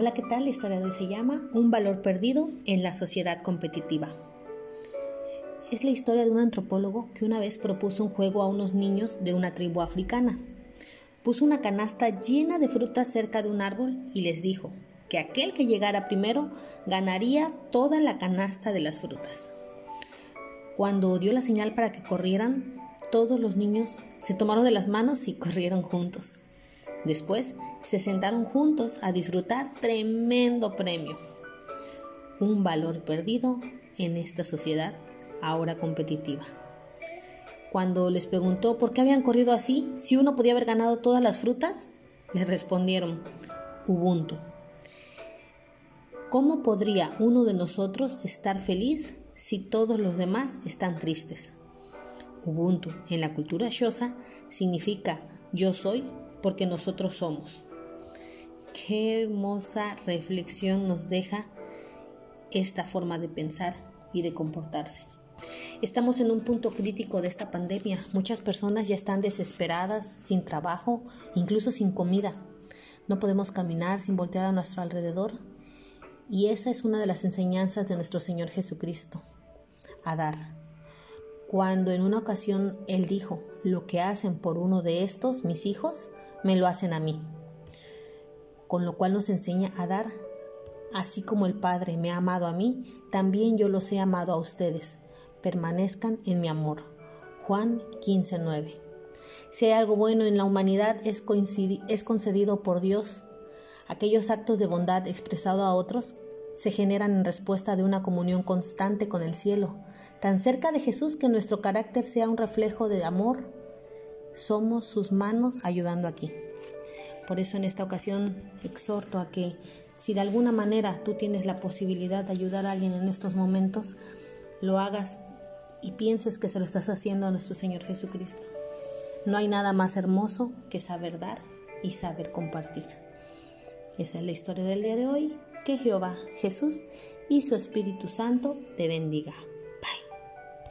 Hola, ¿qué tal? La historia de hoy se llama Un valor perdido en la sociedad competitiva. Es la historia de un antropólogo que una vez propuso un juego a unos niños de una tribu africana. Puso una canasta llena de frutas cerca de un árbol y les dijo que aquel que llegara primero ganaría toda la canasta de las frutas. Cuando dio la señal para que corrieran, todos los niños se tomaron de las manos y corrieron juntos. Después se sentaron juntos a disfrutar tremendo premio. Un valor perdido en esta sociedad ahora competitiva. Cuando les preguntó por qué habían corrido así, si uno podía haber ganado todas las frutas, les respondieron, Ubuntu. ¿Cómo podría uno de nosotros estar feliz si todos los demás están tristes? Ubuntu en la cultura Xhosa significa yo soy porque nosotros somos. Qué hermosa reflexión nos deja esta forma de pensar y de comportarse. Estamos en un punto crítico de esta pandemia. Muchas personas ya están desesperadas, sin trabajo, incluso sin comida. No podemos caminar sin voltear a nuestro alrededor. Y esa es una de las enseñanzas de nuestro Señor Jesucristo, a dar. Cuando en una ocasión Él dijo, lo que hacen por uno de estos, mis hijos, me lo hacen a mí. Con lo cual nos enseña a dar. Así como el Padre me ha amado a mí, también yo los he amado a ustedes. Permanezcan en mi amor. Juan 15:9. Si hay algo bueno en la humanidad es, es concedido por Dios. Aquellos actos de bondad expresados a otros se generan en respuesta de una comunión constante con el cielo, tan cerca de Jesús que nuestro carácter sea un reflejo de amor somos sus manos ayudando aquí. Por eso en esta ocasión exhorto a que si de alguna manera tú tienes la posibilidad de ayudar a alguien en estos momentos, lo hagas y pienses que se lo estás haciendo a nuestro Señor Jesucristo. No hay nada más hermoso que saber dar y saber compartir. Esa es la historia del día de hoy. Que Jehová, Jesús y su Espíritu Santo te bendiga.